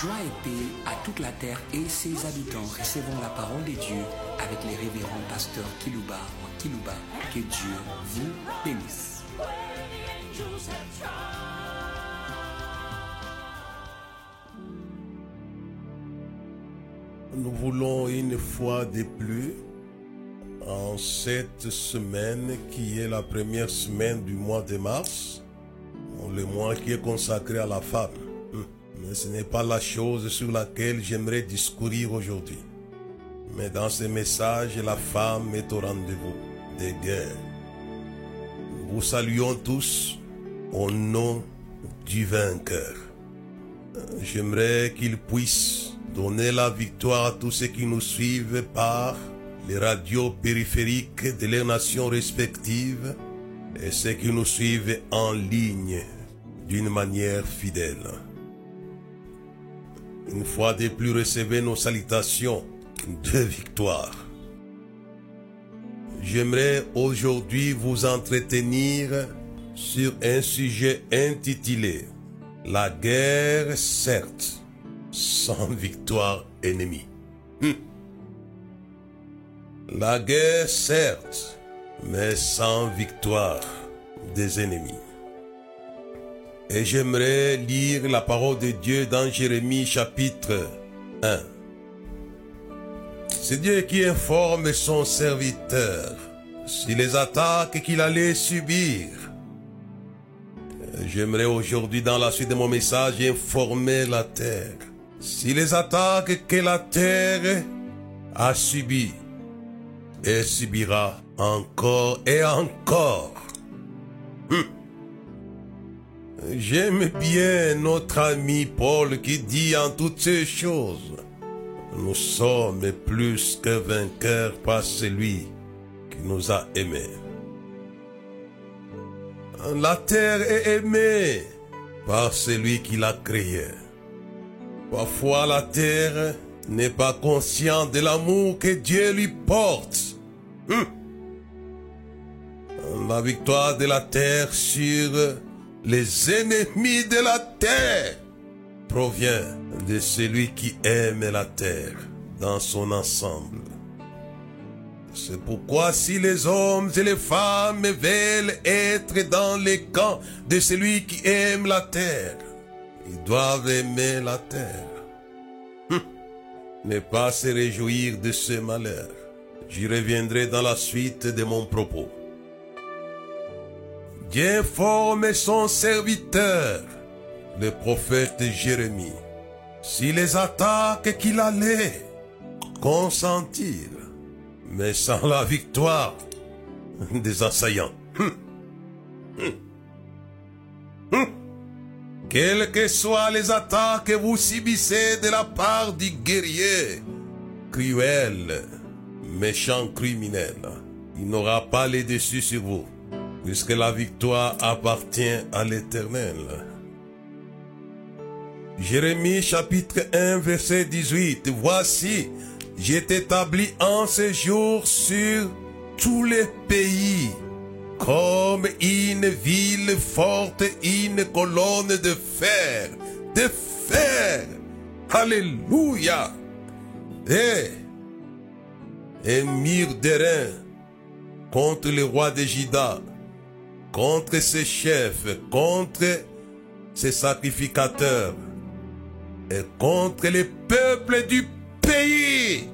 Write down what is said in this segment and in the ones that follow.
Joie et paix à toute la terre et ses habitants. Recevons la parole de Dieu avec les révérends pasteurs Kilouba ou Kilouba. Que Dieu vous bénisse. Nous voulons une fois de plus, en cette semaine qui est la première semaine du mois de mars, le mois qui est consacré à la femme. Mais ce n'est pas la chose sur laquelle j'aimerais discourir aujourd'hui. Mais dans ce message, la femme est au rendez-vous des guerres. Nous vous saluons tous au nom du vainqueur. J'aimerais qu'il puisse donner la victoire à tous ceux qui nous suivent par les radios périphériques de leurs nations respectives et ceux qui nous suivent en ligne d'une manière fidèle. Une fois de plus, recevez nos salutations de victoire. J'aimerais aujourd'hui vous entretenir sur un sujet intitulé La guerre, certes, sans victoire ennemie. Hum. La guerre, certes, mais sans victoire des ennemis. Et j'aimerais lire la parole de Dieu dans Jérémie chapitre 1. C'est Dieu qui informe son serviteur sur les attaques qu'il allait subir. J'aimerais aujourd'hui, dans la suite de mon message, informer la terre sur les attaques que la terre a subies et subira encore et encore. Hum. J'aime bien notre ami Paul qui dit en toutes ces choses, nous sommes plus que vainqueurs par celui qui nous a aimés. La terre est aimée par celui qui l'a créée. Parfois la terre n'est pas consciente de l'amour que Dieu lui porte. Hum. La victoire de la terre sur les ennemis de la terre provient de celui qui aime la terre dans son ensemble. C'est pourquoi si les hommes et les femmes veulent être dans les camps de celui qui aime la terre, ils doivent aimer la terre. Hum. Ne pas se réjouir de ce malheur. J'y reviendrai dans la suite de mon propos. Dieu son serviteur, le prophète Jérémie, si les attaques qu'il allait consentir, mais sans la victoire des assaillants. Hum. Hum. Hum. Quelles que soient les attaques que vous subissez de la part du guerrier, cruel, méchant criminel, il n'aura pas les dessus sur vous puisque la victoire appartient à l'Éternel. Jérémie chapitre 1 verset 18. Voici, j'ai établi en ce jour sur tous les pays comme une ville forte, une colonne de fer, de fer. Alléluia. Et un mur contre le roi de Jida contre ses chefs, contre ses sacrificateurs et contre les peuples du pays.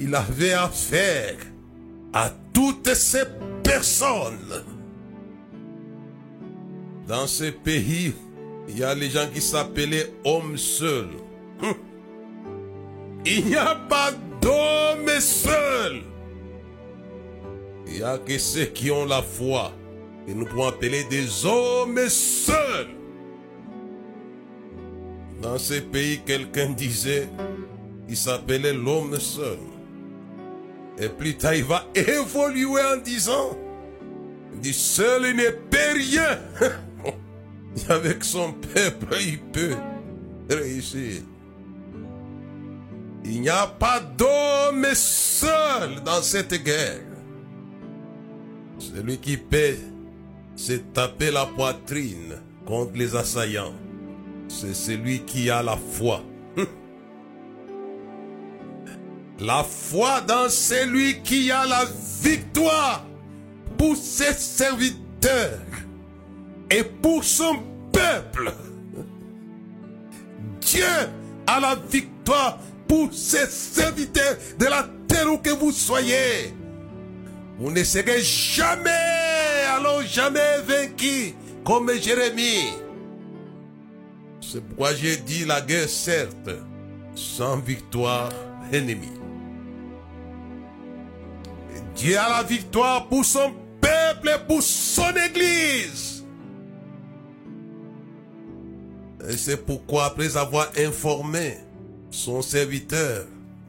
Il avait affaire à toutes ces personnes. Dans ce pays, il y a les gens qui s'appelaient hommes seuls. Hum. Il n'y a pas d'homme seul. Il n'y a que ceux qui ont la foi que nous pouvons appeler des hommes seuls. Dans ce pays, quelqu'un disait, il s'appelait l'homme seul. Et plus tard, il va évoluer en disant, il dit, seul il ne peut rien. Avec son peuple, il peut réussir. Il n'y a pas d'homme seul dans cette guerre. Celui qui peut se taper la poitrine contre les assaillants. c'est celui qui a la foi. La foi dans celui qui a la victoire pour ses serviteurs et pour son peuple. Dieu a la victoire pour ses serviteurs de la terre où que vous soyez. Vous ne serez jamais, alors jamais vaincu comme Jérémie. C'est pourquoi j'ai dit la guerre certes, sans victoire ennemie. Dieu a la victoire pour son peuple et pour son église. Et c'est pourquoi après avoir informé son serviteur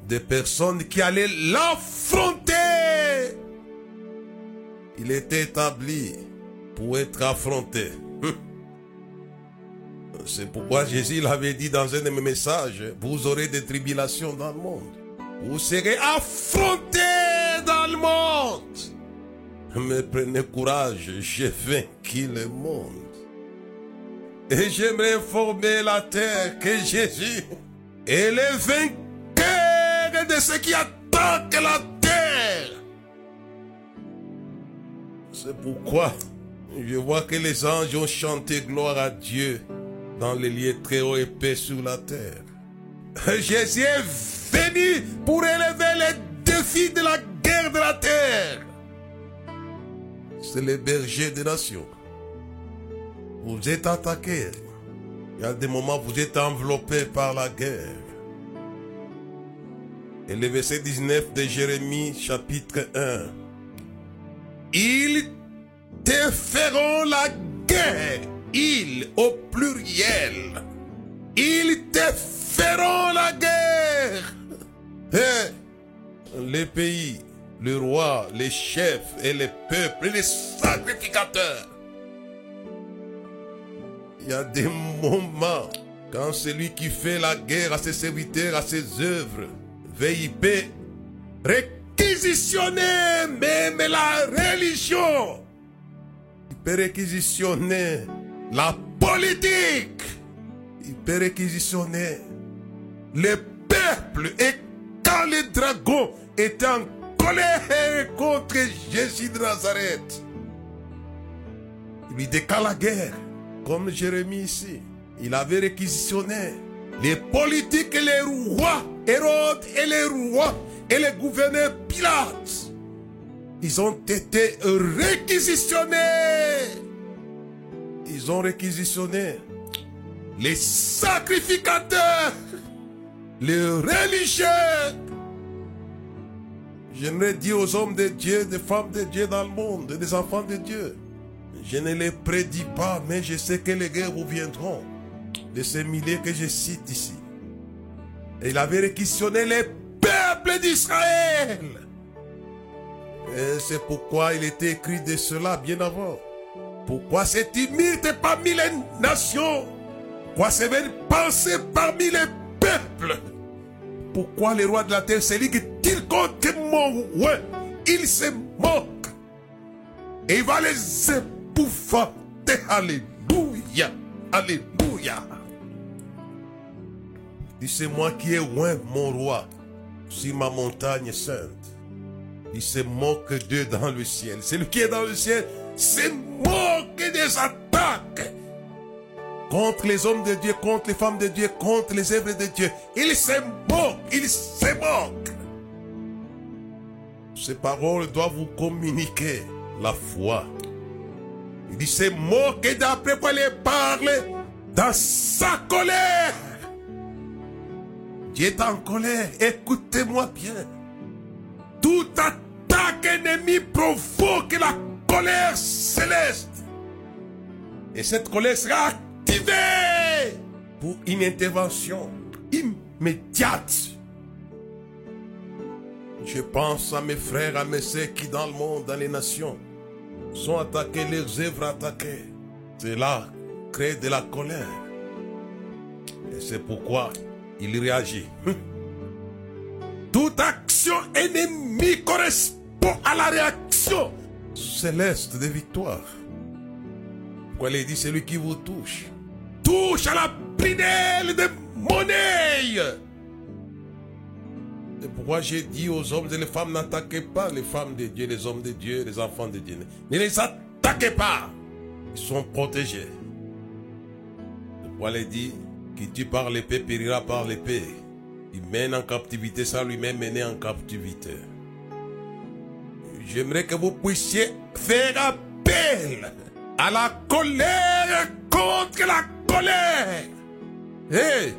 des personnes qui allaient l'affronter, il était établi pour être affronté. Hum. C'est pourquoi Jésus l'avait dit dans un de mes messages, vous aurez des tribulations dans le monde. Vous serez affrontés dans le monde. Mais prenez courage, j'ai vaincu le monde. Et j'aimerais informer la terre que Jésus est le vainqueur de ceux qui attaquent la terre. C'est pourquoi je vois que les anges ont chanté gloire à Dieu dans les lieux très hauts et paix sur la terre. Jésus est venu pour élever les défis de la guerre de la terre. C'est le berger des nations. Vous êtes attaqués. Il y a des moments où vous êtes enveloppés par la guerre. Et le verset 19 de Jérémie chapitre 1. Ils te feront la guerre. Ils au pluriel. Ils te feront la guerre. Et les pays, le roi, les chefs et les peuples et les sacrificateurs. Il y a des moments quand celui qui fait la guerre à ses serviteurs, à ses œuvres, VIP, réquisitionner même la religion. Il peut réquisitionner la politique. Il peut réquisitionner le peuple. Et quand les dragons étaient en colère contre Jésus de Nazareth, il lui décale la guerre, comme Jérémie ici. Il avait réquisitionné les politiques et les rois, Hérode et les rois et les gouverneurs Pilate. Ils ont été réquisitionnés. Ils ont réquisitionné les sacrificateurs, les religieux. J'aimerais dire aux hommes de Dieu, des femmes de Dieu dans le monde, des enfants de Dieu. Je ne les prédis pas, mais je sais que les guerres vous viendront de ces milliers que je cite ici. Et il avait réquisitionné les d'Israël. C'est pourquoi il était écrit de cela bien avant. Pourquoi c'est tumulte parmi les nations? Pourquoi c'est pensé parmi les peuples? Pourquoi les rois de la terre se liguent-ils contre moi Ils se moquent. Et il va les épouvanter. Alléluia. Alléluia. Dit c'est moi qui ai oint mon roi sur ma montagne sainte. Il se moque d'eux dans le ciel. Celui qui est dans le ciel? Se moque des attaques contre les hommes de Dieu, contre les femmes de Dieu, contre les œuvres de Dieu. Il se moque, il se moque. Ces paroles doivent vous communiquer la foi. Il c'est moque d'après quoi les parle? Dans sa colère. Dieu est en colère. Écoutez-moi bien. Tout attaque ennemi provoque la colère céleste. Et cette colère sera activée pour une intervention immédiate. Je pense à mes frères, à mes sœurs qui dans le monde, dans les nations, sont attaqués, leurs œuvres attaquées. Cela crée de la colère. Et c'est pourquoi il réagit. Toute action ennemie correspond à la réaction céleste de victoire. Pourquoi il dit celui qui vous touche. Touche à la prinelle de monnaie. C'est pourquoi j'ai dit aux hommes et les femmes, n'attaquez pas les femmes de Dieu, les hommes de Dieu, les enfants de Dieu. Ne les attaquez pas. Ils sont protégés. Pourquoi il dit, qui tue par l'épée périra par l'épée. Il mène en captivité ça lui-même mené en captivité. J'aimerais que vous puissiez faire appel à la colère contre la colère. Hé,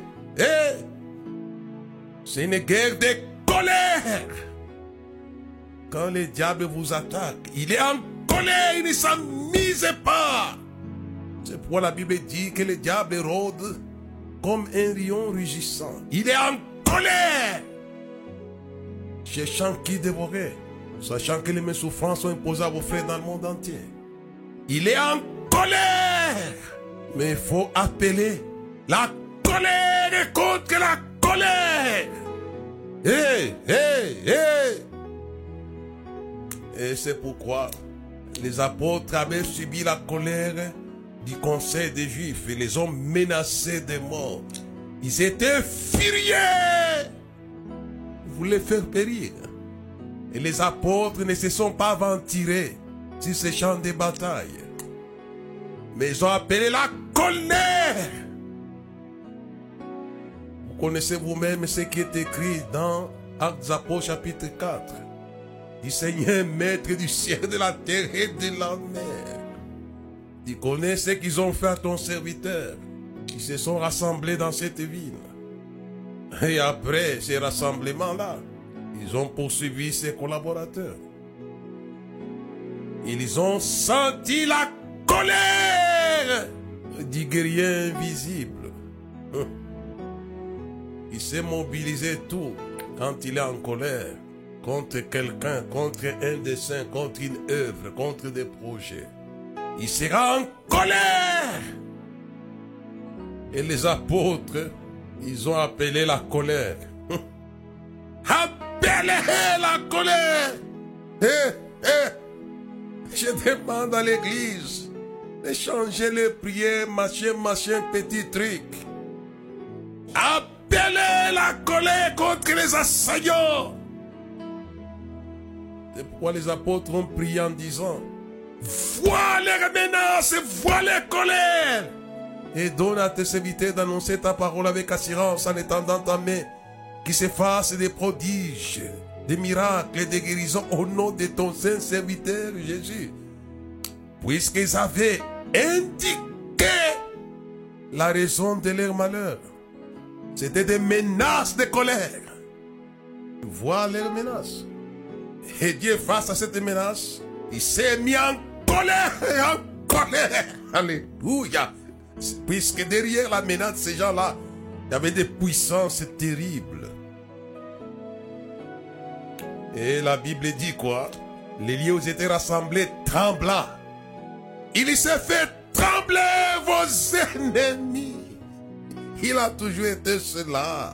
c'est une guerre de colère. Quand le diable vous attaque, il est en colère, il ne s'amise pas. C'est pourquoi la Bible dit que le diable rôde comme un lion rugissant. Il est en colère. Cherchant qui dévorer, sachant que les mêmes souffrances sont imposées à vos frères dans le monde entier. Il est en colère. Mais il faut appeler la colère contre la colère. Hé, hé, hé. Et c'est pourquoi les apôtres avaient subi la colère du conseil des Juifs et les ont menacés de mort. Ils étaient furieux. Ils voulaient faire périr. Et les apôtres ne se sont pas aventurés sur ces champs de bataille. Mais ils ont appelé la colère. Vous connaissez vous-même ce qui est écrit dans Actes Apôtres chapitre 4. Du Seigneur maître du ciel, de la terre et de la mer. Tu connais ce qu'ils ont fait à ton serviteur. Ils se sont rassemblés dans cette ville. Et après ces rassemblements-là, ils ont poursuivi ses collaborateurs. Ils ont senti la colère du guerrier invisible. Il s'est mobilisé tout quand il est en colère contre quelqu'un, contre un dessin, contre une œuvre, contre des projets. Il sera en colère. Et les apôtres, ils ont appelé la colère. Appelez la colère. Eh, eh. Je demande à l'église de changer les prières, machin, machin, petit truc. Appelez la colère contre les assaillants. C'est pourquoi les apôtres ont prié en disant, vois les menaces, vois les colères. Et donne à tes serviteurs d'annoncer ta parole avec assurance en étendant ta main, qui se fasse des prodiges, des miracles et des guérisons au nom de ton saint serviteur Jésus. Puisqu'ils avaient indiqué la raison de leur malheur. C'était des menaces de colère. Vois leurs menaces. Et Dieu, face à cette menace, il s'est mis en colère, en colère. Alléluia. Puisque derrière la menace de ces gens-là, il y avait des puissances terribles. Et la Bible dit quoi? Les lieux étaient rassemblés tremblants. Il s'est fait trembler vos ennemis. Il a toujours été cela.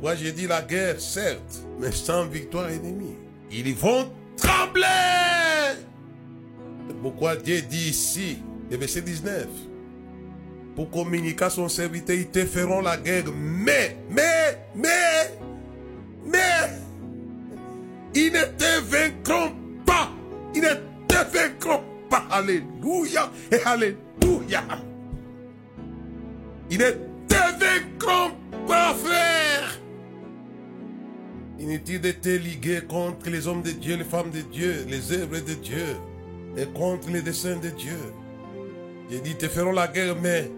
Moi j'ai dit la guerre, certes, mais sans victoire ennemie. Ils vont trembler. Pourquoi Dieu dit ici, le verset 19, pour communiquer à son serviteur, ils te feront la guerre, mais, mais, mais, mais, ils ne te vaincront pas. Ils ne te vaincront pas. Alléluia et Alléluia. Ils ne te vaincront pas, frère. Inutile de te liguer contre les hommes de Dieu, les femmes de Dieu, les œuvres de Dieu et contre les desseins de Dieu. J'ai dit, te feront la guerre, mais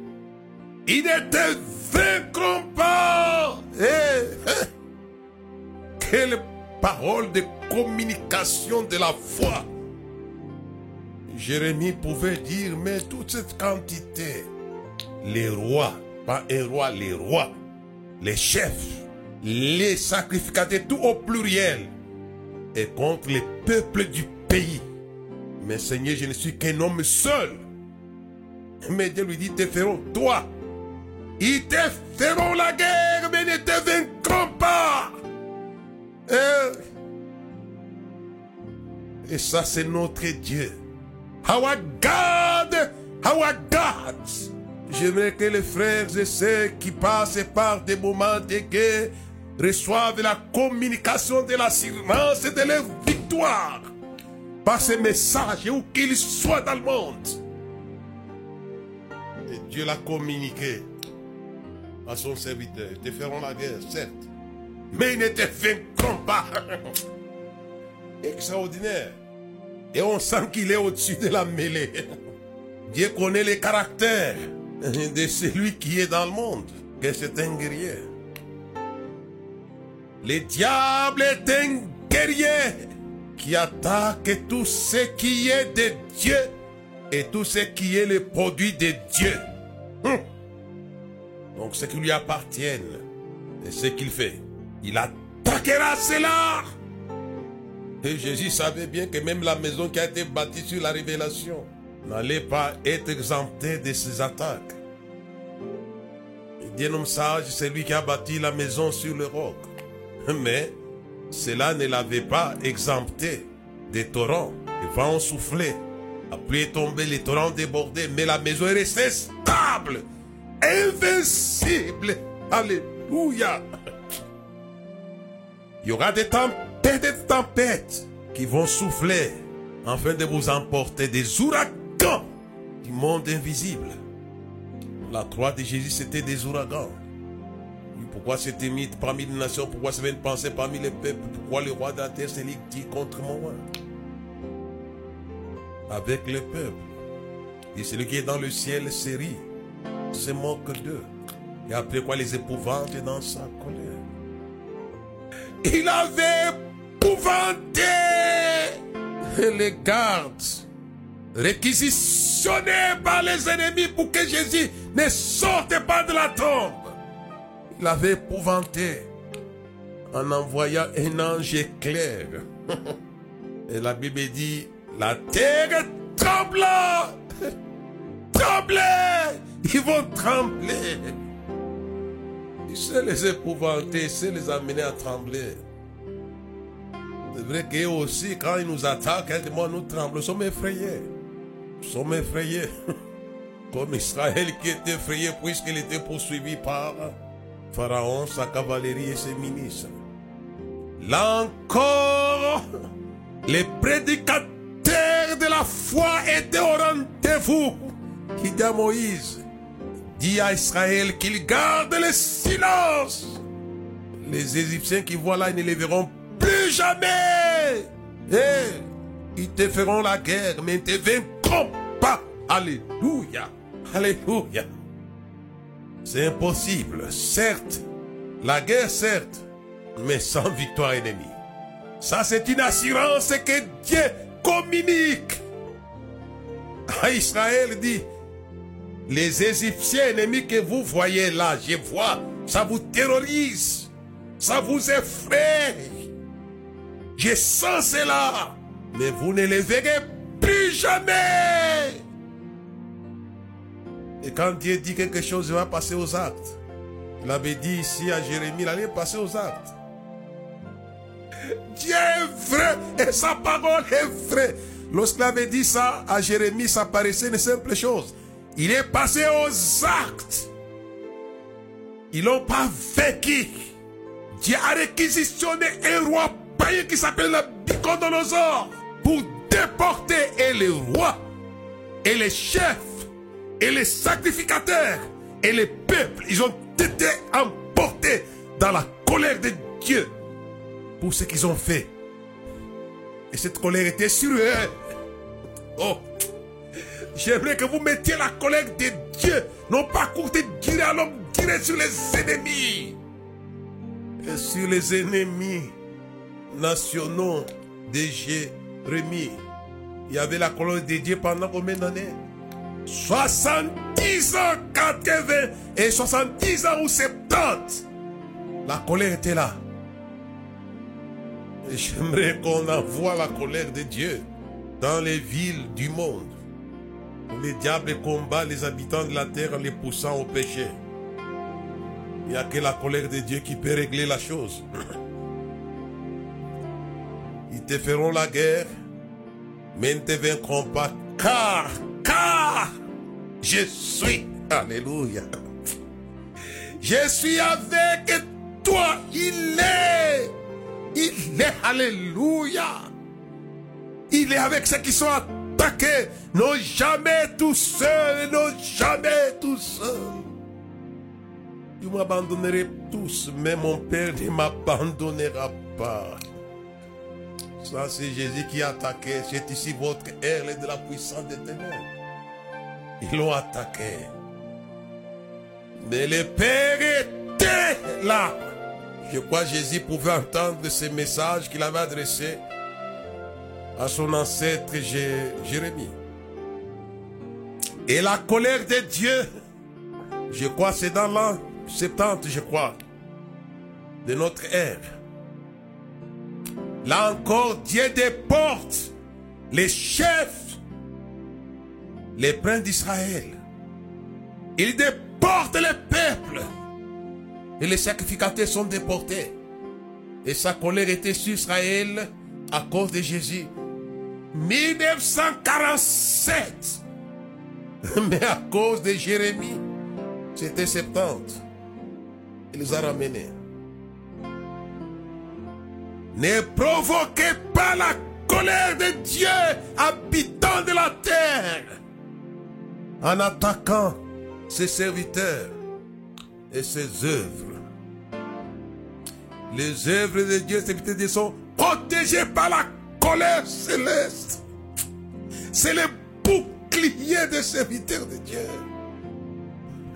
ils ne te vaincront pas. Eh, eh. Quelle parole de communication de la foi. Jérémie pouvait dire, mais toute cette quantité, les rois, pas un roi, les rois, les chefs, les sacrificateurs, tout au pluriel, et contre les peuples du pays. Mais Seigneur, je ne suis qu'un homme seul. Mais Dieu lui dit, te feront toi. Ils te feront la guerre, mais ne te vaincront pas. Et, et ça, c'est notre Dieu. Our God, our God J'aimerais que les frères et sœurs qui passent par des moments de guerre reçoivent la communication de l'assurance et de leur victoire par ces messages où qu'ils soient dans le monde. Et Dieu l'a communiqué à son serviteur. Ils te feront la guerre, certes, mais ils ne te vaincront pas. Extraordinaire. Et on sent qu'il est au-dessus de la mêlée. Dieu connaît les caractères de celui qui est dans le monde, que c'est un guerrier. Le diable est un guerrier qui attaque tout ce qui est de Dieu et tout ce qui est le produit de Dieu. Hum. Donc ce qui lui appartient et ce qu'il fait, il attaquera cela. Et Jésus savait bien que même la maison qui a été bâtie sur la révélation n'allait pas être exemptée de ces attaques. Il dit homme sage, c'est lui qui a bâti la maison sur le roc. Mais cela ne l'avait pas exempté des torrents. Les vents ont soufflé. La pluie est tombée, les torrents débordaient, mais la maison est restée stable, invincible. Alléluia. Il y aura des tempêtes, des tempêtes qui vont souffler afin de vous emporter des ouragans du monde invisible. La croix de Jésus, c'était des ouragans. Pourquoi c'était mis parmi les nations? Pourquoi c'est une pensée parmi les peuples? Pourquoi le roi de la terre s'est dit contre moi? Avec le peuple. Et celui qui est dans le ciel se rit, se moque d'eux. Et après quoi les épouvantes dans sa colère. Il avait épouvanté les gardes, réquisitionnés par les ennemis pour que Jésus ne sorte pas de la tombe. Il avait épouvanté en envoyant un ange éclair. Et la Bible dit, la terre trembla. Tremblait. Ils vont trembler. Il sait les épouvanter, il sait les amener à trembler. C'est vrai qu'eux aussi, quand ils nous attaquent, moi, nous tremblons, nous sommes effrayés. Nous sommes effrayés. Comme Israël qui était effrayé puisqu'il était poursuivi par Pharaon, sa cavalerie et ses ministres. Là encore, les prédicateurs de la foi étaient au rendez-vous. Qui dit à Moïse, dit à Israël qu'il garde le silence. Les Égyptiens qui voient là, ne les verront plus jamais. Et ils te feront la guerre, mais ils ne te vaincront pas. Alléluia. Alléluia. C'est impossible, certes. La guerre, certes, mais sans victoire ennemie. Ça, c'est une assurance que Dieu communique à Israël. dit, les Égyptiens ennemis que vous voyez là, je vois, ça vous terrorise, ça vous effraie. Je sens cela, mais vous ne les verrez plus jamais. Et quand Dieu dit quelque chose, il va passer aux actes. Il avait dit ici à Jérémie, il allait passer aux actes. Dieu est vrai et sa parole est vraie. Lorsqu'il avait dit ça à Jérémie, ça paraissait une simple chose. Il est passé aux actes. Ils n'ont pas vécu. Dieu a réquisitionné un roi païen qui s'appelle Bicodonosor pour déporter et les rois et les chefs et les sacrificateurs et les peuples, ils ont été emportés dans la colère de Dieu pour ce qu'ils ont fait. Et cette colère était sur eux. Oh, j'aimerais que vous mettiez la colère de Dieu, non pas courte durée à l'homme, sur les ennemis. Et sur les ennemis nationaux de Jérémie. Il y avait la colère de Dieu pendant combien d'années? 70 ans, 80 et 70 ans ou 70. La colère était là. J'aimerais qu'on envoie la colère de Dieu dans les villes du monde. Où les diables combattent les habitants de la terre en les poussant au péché. Il n'y a que la colère de Dieu qui peut régler la chose. Ils te feront la guerre, mais ne te vaincront pas. Car, car, je suis Alléluia. Je suis avec toi. Il est. Il est. Alléluia. Il est avec ceux qui sont attaqués. Non jamais tout seul. Non jamais tout seul. Vous m'abandonnerez tous, mais mon Père ne m'abandonnera pas. Ça, c'est Jésus qui a attaqué. C'est ici votre aile de la puissance des ténèbres. Ils l'ont attaqué. Mais le Père était là. Je crois que Jésus pouvait entendre ces messages qu'il avait adressés à son ancêtre Jérémie. Et la colère de Dieu, je crois c'est dans l'an 70, je crois, de notre ère. Là encore, Dieu déporte les chefs, les princes d'Israël. Il déporte les peuples. Et les sacrificateurs sont déportés. Et sa colère était sur Israël à cause de Jésus. 1947. Mais à cause de Jérémie, c'était 70. Il les a ramenés. Ne provoquez pas la colère de Dieu, habitant de la terre, en attaquant ses serviteurs et ses œuvres. Les œuvres de Dieu, sont protégées par la colère céleste. C'est le bouclier des serviteurs de Dieu.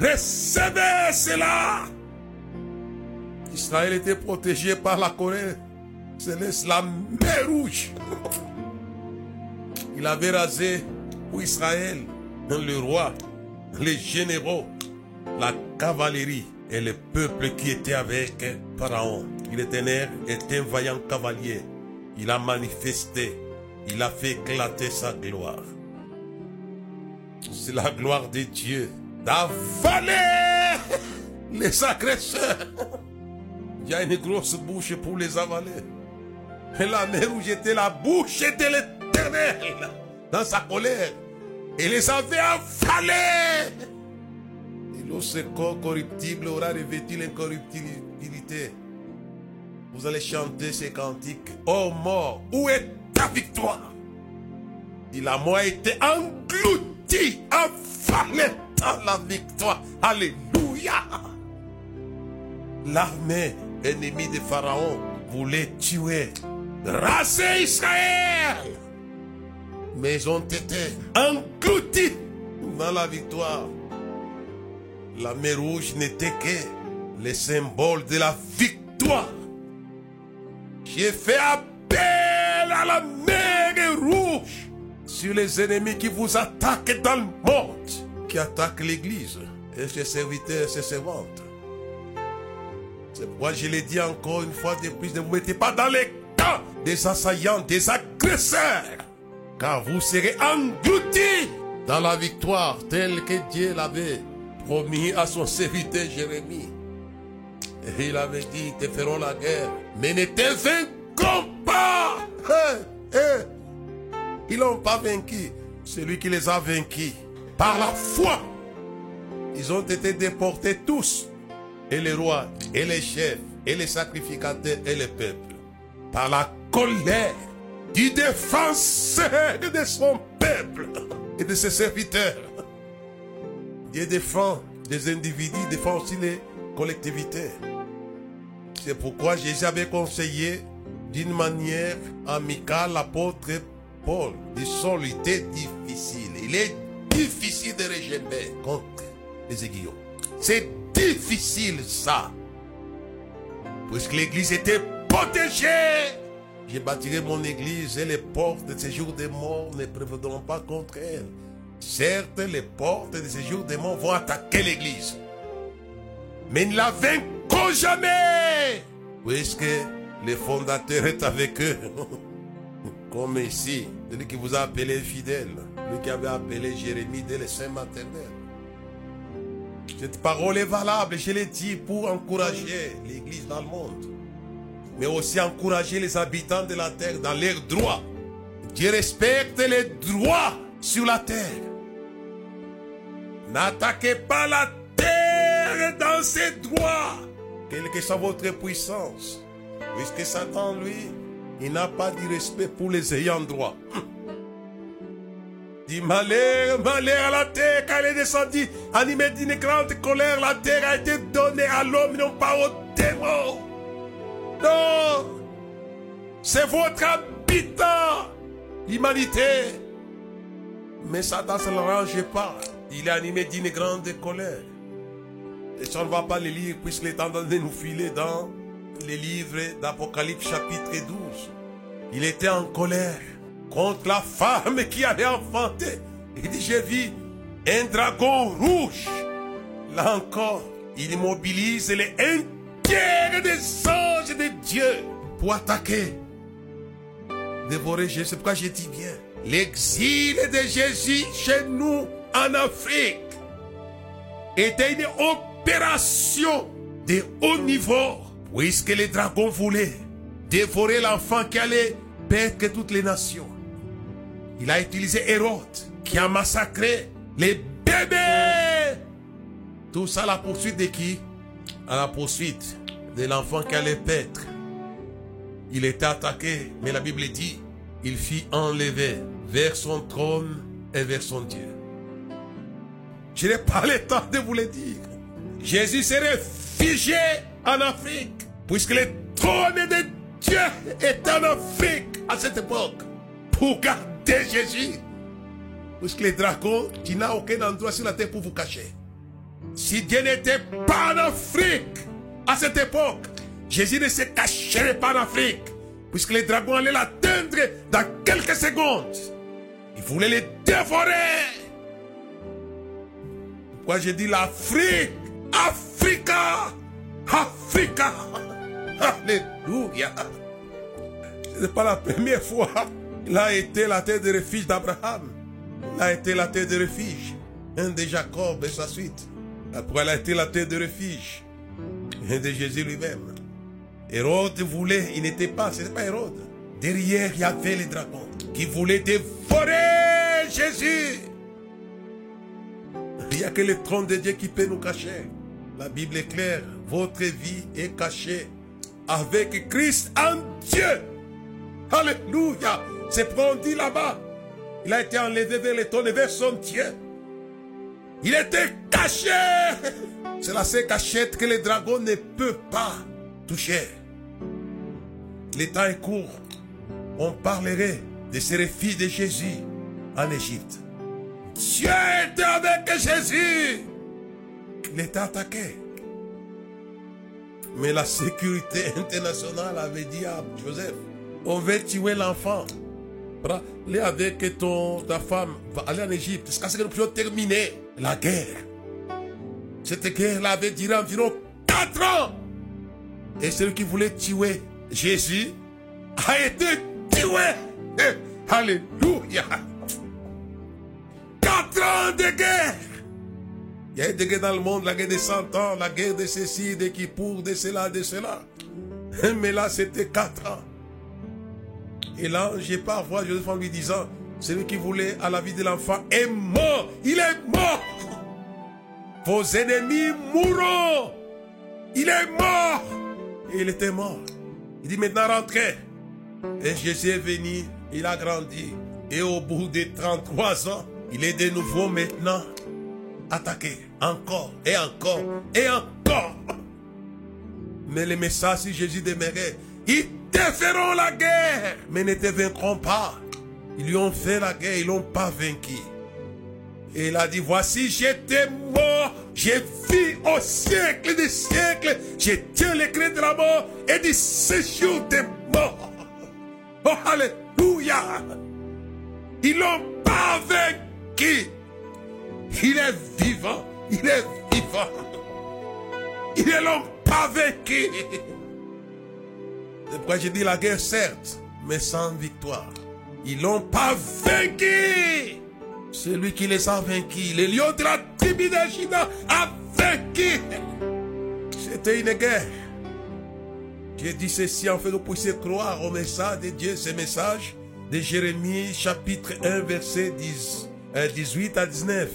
Recevez cela. Israël était protégé par la colère céleste, la mer rouge. Il avait rasé pour Israël le roi, les généraux, la cavalerie et le peuple qui était avec Pharaon. Il était un vaillant cavalier. Il a manifesté, il a fait éclater sa gloire. C'est la gloire de Dieu d'avaler les agresseurs. Il y a une grosse bouche pour les avaler. Et la mer où j'étais la bouche de l'éternel dans sa colère. Et les avait avalés. Et lorsque corps corruptible aura revêtu l'incorruptibilité, vous allez chanter ces cantiques. Oh mort, où est ta victoire? Mort a été engloutie, avalée dans la victoire. Alléluia. L'armée ennemie de Pharaon voulait tuer, raser Israël. Mais ils ont été engloutis dans la victoire. La mer rouge n'était que le symbole de la victoire. J'ai fait appel à la mer rouge sur les ennemis qui vous attaquent dans le monde, qui attaquent l'église et ses serviteurs et ses servantes. C'est pourquoi je l'ai dit encore une fois de plus, ne vous mettez pas dans les des assaillants, des agresseurs, car vous serez engloutis dans la victoire telle que Dieu l'avait promis à son serviteur Jérémie. Et il avait dit, te feront la guerre, mais ne te vaincront pas. Ils n'ont pas vaincu. Celui qui les a vaincus, par la foi, ils ont été déportés tous et les rois, et les chefs, et les sacrificateurs, et les peuples, par la colère du défenseur de son peuple et de ses serviteurs. Dieu défend des individus, défend aussi les collectivités. C'est pourquoi Jésus avait conseillé d'une manière amicale l'apôtre Paul. Le sol était difficile. Il est difficile de régénérer contre les aiguillons. C'est difficile ça. Puisque l'église était protégée. Je bâtirai mon église et les portes de ces jours des morts ne prévaudront pas contre elle. Certes, les portes de ces jours des morts vont attaquer l'église. Mais ne la vaincront jamais. Puisque le fondateur est avec eux? Comme ici, celui qui vous a appelé fidèle. Lui qui avait appelé Jérémie dès le sein maternel. Cette parole est valable, je l'ai dit, pour encourager l'Église dans le monde. Mais aussi encourager les habitants de la terre dans leurs droits. Dieu respecte les droits sur la terre. N'attaquez pas la terre dans ses droits. Quelle que soit votre puissance. Puisque Satan, lui, il n'a pas de respect pour les ayants droit. Dit malheur, malheur à la terre quand elle est descendue, animée d'une grande colère, la terre a été donnée à l'homme, non pas au démon. Non, c'est votre habitant, l'humanité. Mais Satan ne se pas. Il est animé d'une grande colère. Et ça, ne va pas les lire puisqu'il est en train de nous filer dans les livres d'Apocalypse chapitre 12. Il était en colère contre la femme qui avait enfanté. Il dit, j'ai vu un dragon rouge. Là encore, il mobilise les des anges de Dieu pour attaquer, dévorer Jésus. C'est pourquoi je dis bien, l'exil de Jésus chez nous en Afrique était une opération de haut niveau, puisque les dragons voulaient dévorer l'enfant qui allait perdre toutes les nations. Il a utilisé Hérode, qui a massacré les bébés. Tout ça à la poursuite de qui? À la poursuite de l'enfant qui allait perdre. Il était attaqué, mais la Bible dit, il fit enlever vers son trône et vers son Dieu. Je n'ai pas le temps de vous le dire. Jésus s'est réfugié en Afrique, puisque le trône de Dieu est en Afrique à cette époque, pour garder Jésus. Puisque les dragons, tu n'as aucun endroit sur la terre pour vous cacher. Si Dieu n'était pas en Afrique à cette époque, Jésus ne se cacherait pas en Afrique, puisque les dragons allaient l'atteindre dans quelques secondes. Ils voulaient les dévorer. Pourquoi j'ai dit l'Afrique? Africa Africa Alléluia Ce n'est pas la première fois. Il a été la terre de refuge d'Abraham. Il a été la terre de refuge. Un de Jacob et sa suite. Après, elle a été la terre de refuge. De Jésus lui-même. Hérode voulait, il n'était pas, ce n'est pas Hérode. Derrière, il y avait les dragons qui voulaient dévorer Jésus. Il n'y a que le trône de Dieu qui peut nous cacher. La Bible est claire. Votre vie est cachée avec Christ en Dieu. Alléluia. C'est pourquoi on dit là-bas. Il a été enlevé vers le trône vers son Dieu. Il était caché. C'est la seule cachette que les dragons ne peuvent pas toucher. Le temps est court. On parlerait de ce refuge de Jésus en Égypte. Dieu était avec Jésus. Il était attaqué. Mais la sécurité internationale avait dit à Joseph, on veut tuer l'enfant. Allez avec ton, ta femme, va aller en Égypte jusqu'à ce que nous puissions terminer la guerre. Cette guerre-là avait duré environ 4 ans. Et celui qui voulait tuer Jésus a été tué. Eh, alléluia. Quatre ans de guerre. Il y a eu des guerres dans le monde, la guerre des 100 ans, la guerre de ceci, de qui pour, de cela, de cela. Mais là, c'était quatre ans. Et là, j'ai pas voir Joseph en lui disant, celui qui voulait à la vie de l'enfant est mort. Il est mort. Vos ennemis mourront. Il est mort. Il était mort. Il dit maintenant rentrez. Et Jésus est venu, il a grandi. Et au bout de 33 ans, il est de nouveau maintenant attaqué. Encore et encore et encore. Mais les messages, si Jésus demeurait, ils te feront la guerre, mais ne te vaincront pas. Ils lui ont fait la guerre, ils l'ont pas vaincu. Et il a dit, voici, j'étais mort, j'ai vu au siècle des siècles, je tiens les clés de la mort et du séjour des morts. Oh, alléluia. Ils l'ont pas vaincu. Il est vivant, il est vivant. Ils ne l'ont pas vaincu. C'est pourquoi je dis la guerre, certes, mais sans victoire. Ils l'ont pas vaincu. Celui qui les a vaincus, le lion de la tribu Juda a vaincu. C'était une guerre. J'ai dit ceci en fait, vous puissiez croire au message de Dieu, ce message de Jérémie chapitre 1 verset 10, 18 à 19.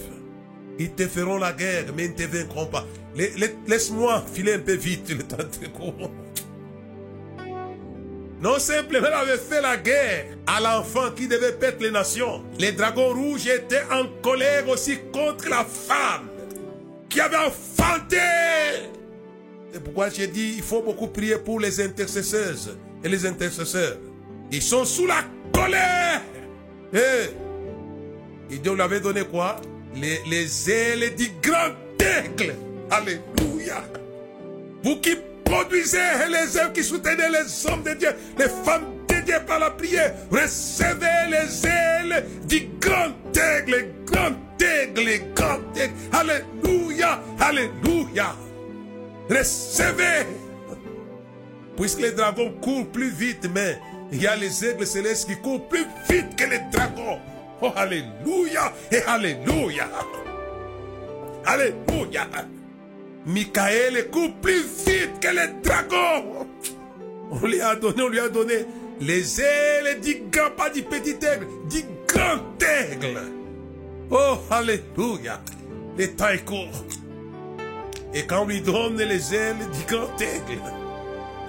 Ils te feront la guerre, mais ils ne te vaincront pas. Laisse-moi filer un peu vite le temps de court. Non simplement, avait fait la guerre à l'enfant qui devait perdre les nations. Les dragons rouges étaient en colère aussi contre la femme qui avait enfanté. C'est pourquoi j'ai dit, il faut beaucoup prier pour les intercesseurs et les intercesseurs. Ils sont sous la colère. Et, Dieu lui avait donné quoi? Les, les ailes du grand aigle. Alléluia. Vous qui produisez les œuvres qui soutenaient les hommes de Dieu, les femmes de Dieu par la prière, recevez les ailes du grand aigle, grand aigle, grand aigle. Alléluia, alléluia. Recevez. Puisque les dragons courent plus vite, mais il y a les aigles célestes qui courent plus vite que les dragons. Oh, alléluia et alléluia. Alléluia. Michael court plus vite que les dragons. On lui a donné, on lui a donné les ailes du grand, pas du petit aigle, du grand aigle. Oh, alléluia. Les temps est court. Et quand on lui donne les ailes du grand aigle,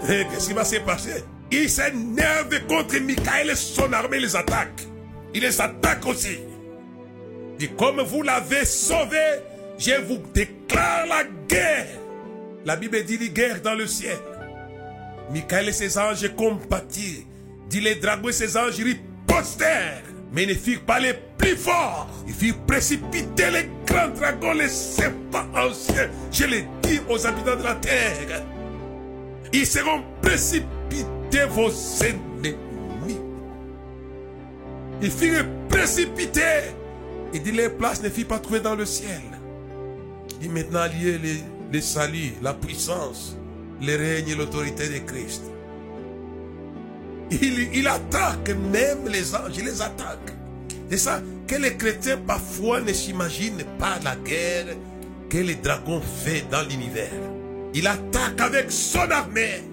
eh, qu'est-ce qui va se passer Il s'énerve contre Michael et son armée les attaque. Il les attaque aussi. Et comme vous l'avez sauvé, je vous déclare la guerre. La Bible dit la guerre dans le ciel. Michael et ses anges combattirent. Dit les dragons et ses anges ripostèrent. Mais ne firent pas les plus forts. Ils firent précipiter les grands dragons, les serpents anciens. Je les dis aux habitants de la terre. Ils seront précipités vos ennemis. Ils firent précipiter. Il dit les places ne firent pas trouver dans le ciel. Il dit maintenant lié les, les saluts, la puissance, le règne et l'autorité de Christ. Il, il, attaque même les anges, il les attaque. C'est ça que les chrétiens parfois ne s'imaginent pas la guerre que les dragons fait dans l'univers. Il attaque avec son armée.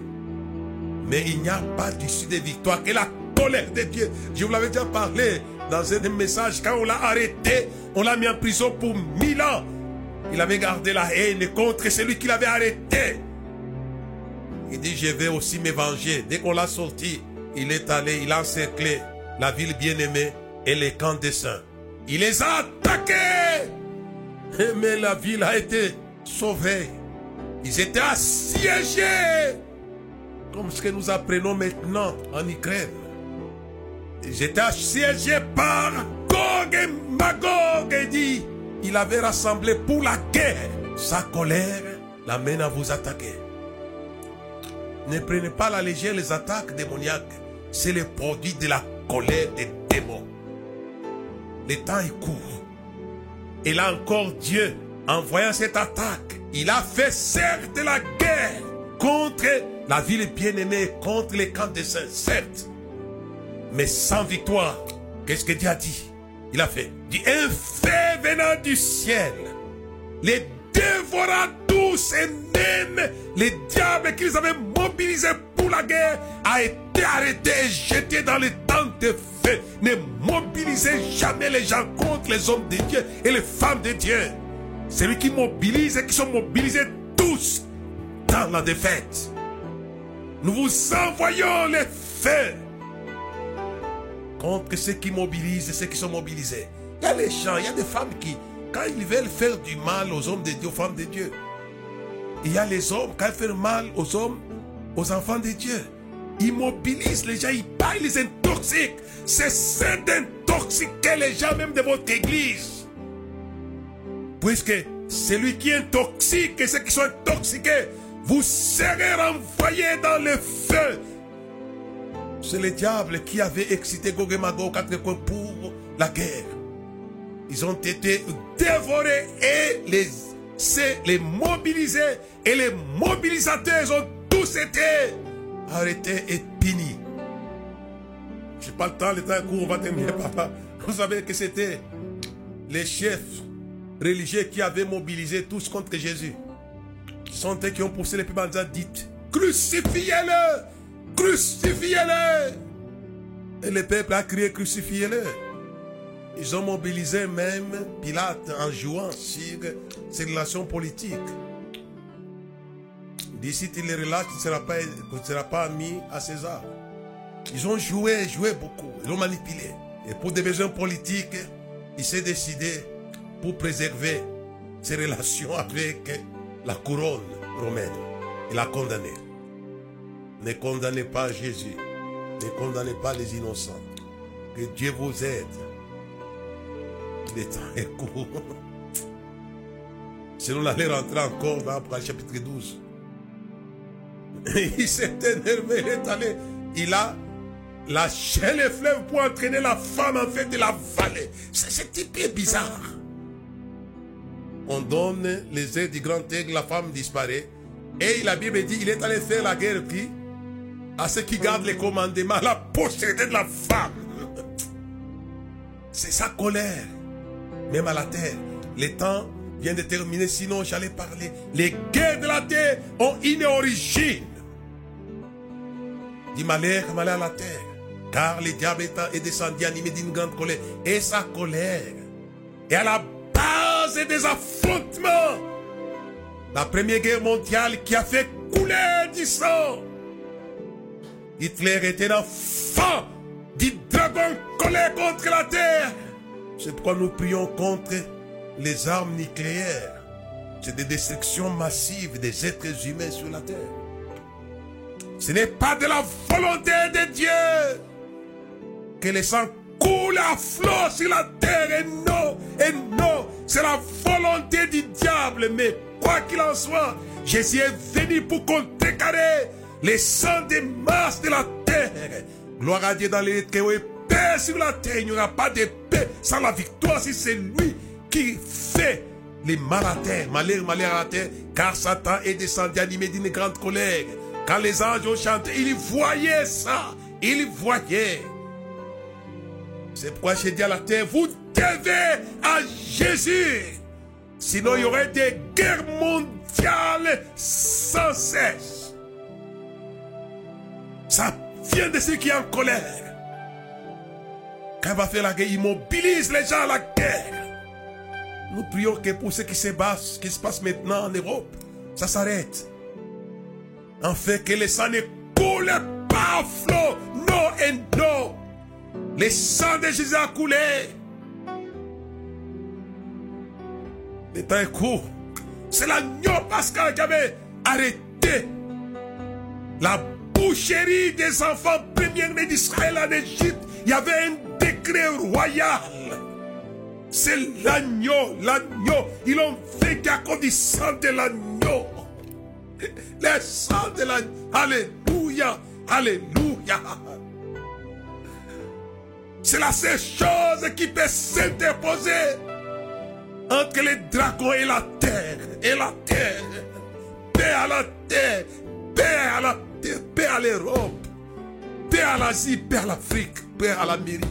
Mais il n'y a pas d'issue de victoire que la colère de Dieu. Je vous l'avais déjà parlé dans un message. Quand on l'a arrêté, on l'a mis en prison pour mille ans. Il avait gardé la haine contre celui qui l'avait arrêté. Il dit, je vais aussi me venger. Dès qu'on l'a sorti, il est allé, il a encerclé la ville bien-aimée et les camps des saints. Il les a attaqués. Mais la ville a été sauvée. Ils étaient assiégés. Comme ce que nous apprenons maintenant en Ukraine. Ils étaient assiégés par Gog et Magog. Et dit, il avait rassemblé pour la guerre. Sa colère l'amène à vous attaquer. Ne prenez pas la légère les attaques démoniaques. C'est le produit de la colère des démons. Le temps est court. Et là encore, Dieu, en voyant cette attaque, il a fait certes la guerre contre la ville bien-aimée, contre les camps des saints, certes. Mais sans victoire. Qu'est-ce que Dieu a dit? Il a fait. Dit un fait venant du ciel. Les dévora tous et même les diables qu'ils avaient mobilisés pour la guerre a été arrêté et jeté dans les temps de feu. Ne mobilisez jamais les gens contre les hommes de Dieu et les femmes de Dieu. Celui qui mobilise et qui sont mobilisés tous dans la défaite. Nous vous envoyons les feux contre ceux qui mobilisent et ceux qui sont mobilisés. Il y a les gens, il y a des femmes qui, quand ils veulent faire du mal aux hommes de Dieu, aux femmes de Dieu, il y a les hommes, quand ils font mal aux hommes, aux enfants de Dieu, ils mobilisent les gens, ils parlent, ils intoxiquent. C'est ça d'intoxiquer les gens même de votre église. Puisque celui qui intoxique et ceux qui sont intoxiqués, vous serez renvoyés dans le feu. C'est le diable qui avait excité Gog et Magog quatre coins pour la guerre. Ils ont été dévorés et les, les mobilisés et les mobilisateurs ont tous été arrêtés et punis. Je n'ai pas le temps, le temps est court, on va terminer papa. Vous savez que c'était les chefs religieux qui avaient mobilisé tous contre Jésus. Ce sont eux qui ont poussé les peuples en dites, crucifiez-le, crucifiez-le. Et le peuple a crié, crucifiez-le. Ils ont mobilisé même Pilate en jouant sur ses relations politiques. D'ici tu les relâches, tu ne seras pas, seras pas mis à César. Ils ont joué, joué beaucoup. Ils ont manipulé. Et pour des besoins politiques, il s'est décidé pour préserver ses relations avec la couronne romaine. Il a condamné. Ne condamnez pas Jésus. Ne condamnez pas les innocents. Que Dieu vous aide. Le temps est court. Sinon, on allait rentrer encore dans le chapitre 12. Il s'est énervé, il est allé, il a lâché les fleuves pour entraîner la femme en fait de la vallée. C'est type bizarre. On donne les aides du grand aigle, la femme disparaît. Et la Bible dit, il est allé faire la guerre qui? À ceux qui gardent les commandements, la postérité de la femme. C'est sa colère. Même à la terre. Le temps vient de terminer, sinon j'allais parler. Les guerres de la terre ont une origine. Dit malheur, malheur à la terre. Car le diable est descendu animé d'une grande colère. Et sa colère est à la base des affrontements. La première guerre mondiale qui a fait couler du sang. Hitler était l'enfant du dragon colère contre la terre. C'est pourquoi nous prions contre les armes nucléaires. C'est des destructions massives des êtres humains sur la terre. Ce n'est pas de la volonté de Dieu que les sang coulent à flot sur la terre. Et non, et non, c'est la volonté du diable. Mais quoi qu'il en soit, Jésus est venu pour contrecarrer les sangs des masses de la terre. Gloire à Dieu dans les que paix sur la terre. Il n'y aura pas de paix sans la victoire si c'est lui qui fait les mal à terre, malheur, malheur à la terre, car Satan est descendu animé d'une grande colère. Quand les anges ont chanté, ils voyaient ça. Ils voyaient. C'est pourquoi j'ai dit à la terre, vous devez à Jésus. Sinon, il y aurait des guerres mondiales sans cesse. Ça vient de ceux qui sont en colère. Quand il va faire la guerre, il mobilise les gens à la guerre. Nous prions que pour ce qui se passe, qui se passe maintenant en Europe, ça s'arrête. En fait, que le sang ne coule pas à flot. Non et non. Le sang de Jésus a coulé. Le temps est court. C'est l'agneau pascal qui avait arrêté la boucherie des enfants premiers d'Israël en Égypte. Il y avait un décret royal. C'est l'agneau, l'agneau. Ils l'ont fait à cause du sang de l'agneau. Le sang de l'agneau. Alléluia, alléluia. C'est la seule chose qui peut s'interposer entre les dragons et la terre. Et la terre. Paix à la terre. Paix à la terre. Paix à l'Europe. Paix à l'Asie. Paix à l'Afrique. Paix à l'Amérique.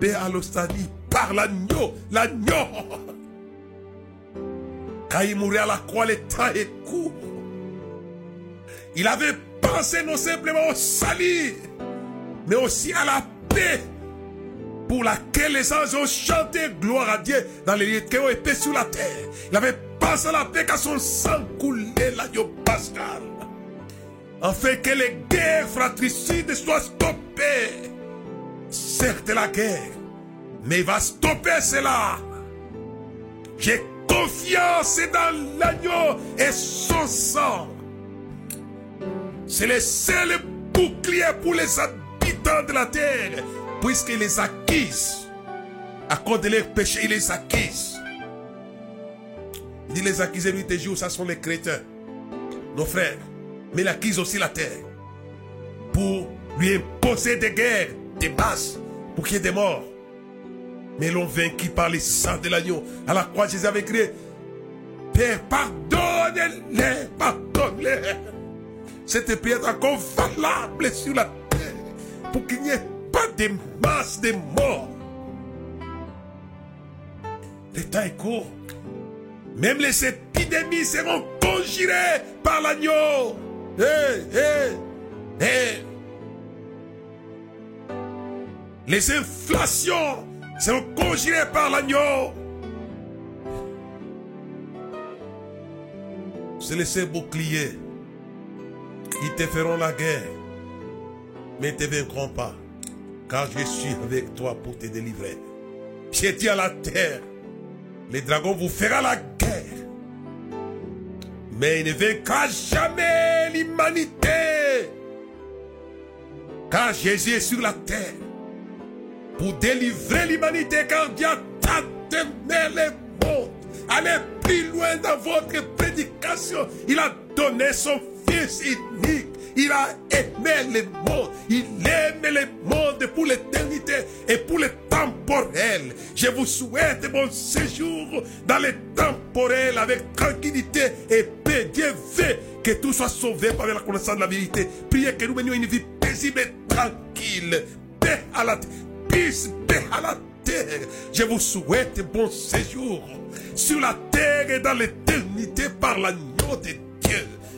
Paix à l'Australie. Par l'agneau. L'agneau. Quand il mourait à la croix, le temps est court. Il avait pensé non simplement au salut, mais aussi à la paix pour laquelle les anges ont chanté gloire à Dieu dans les lieux qui ont été sur la terre. Il avait pensé à la paix car son sang coulait l'agneau pascal. Afin que les guerres fratricides soient stoppées. Certes la guerre, mais il va stopper cela. J'ai confiance dans l'agneau et son sang. C'est le seul bouclier pour les habitants de la terre puisqu'il les acquise. À cause de leurs péchés, il les acquise. Il dit les acquis lui, tes jours, ça sont les chrétiens, nos frères. Mais il acquise aussi la terre. Pour lui imposer des guerres, des bases, pour qu'il y ait des morts. Mais l'on vaincu par les sang de l'agneau. À la croix, Jésus avait crié Père, pardonne-les, pardonne-les. Cette prière est encore valable sur la terre. Pour qu'il n'y ait pas de masse de morts. Le temps est court. Même les épidémies seront conjurées par l'agneau. Les inflations seront congelés par l'agneau. C'est laisser bouclier. Ils te feront la guerre, mais ne te vaincront pas, car je suis avec toi pour te délivrer. J'ai dit à la terre, les dragons vous feront la guerre, mais il ne vaincra jamais l'humanité. Car Jésus est sur la terre pour délivrer l'humanité, car Dieu a tant aimé le monde. Allez plus loin dans votre prédication. Il a donné son Fils unique. Il a aimé le monde. Il aime le monde pour l'éternité et pour le temporel. Je vous souhaite bon séjour dans le temporel avec tranquillité et paix. Dieu veut que tout soit sauvé par la connaissance de la vérité. Priez que nous menions une vie paisible et tranquille. Paix à la peace, paix à la terre. Je vous souhaite bon séjour sur la terre et dans l'éternité par l'agneau de Dieu.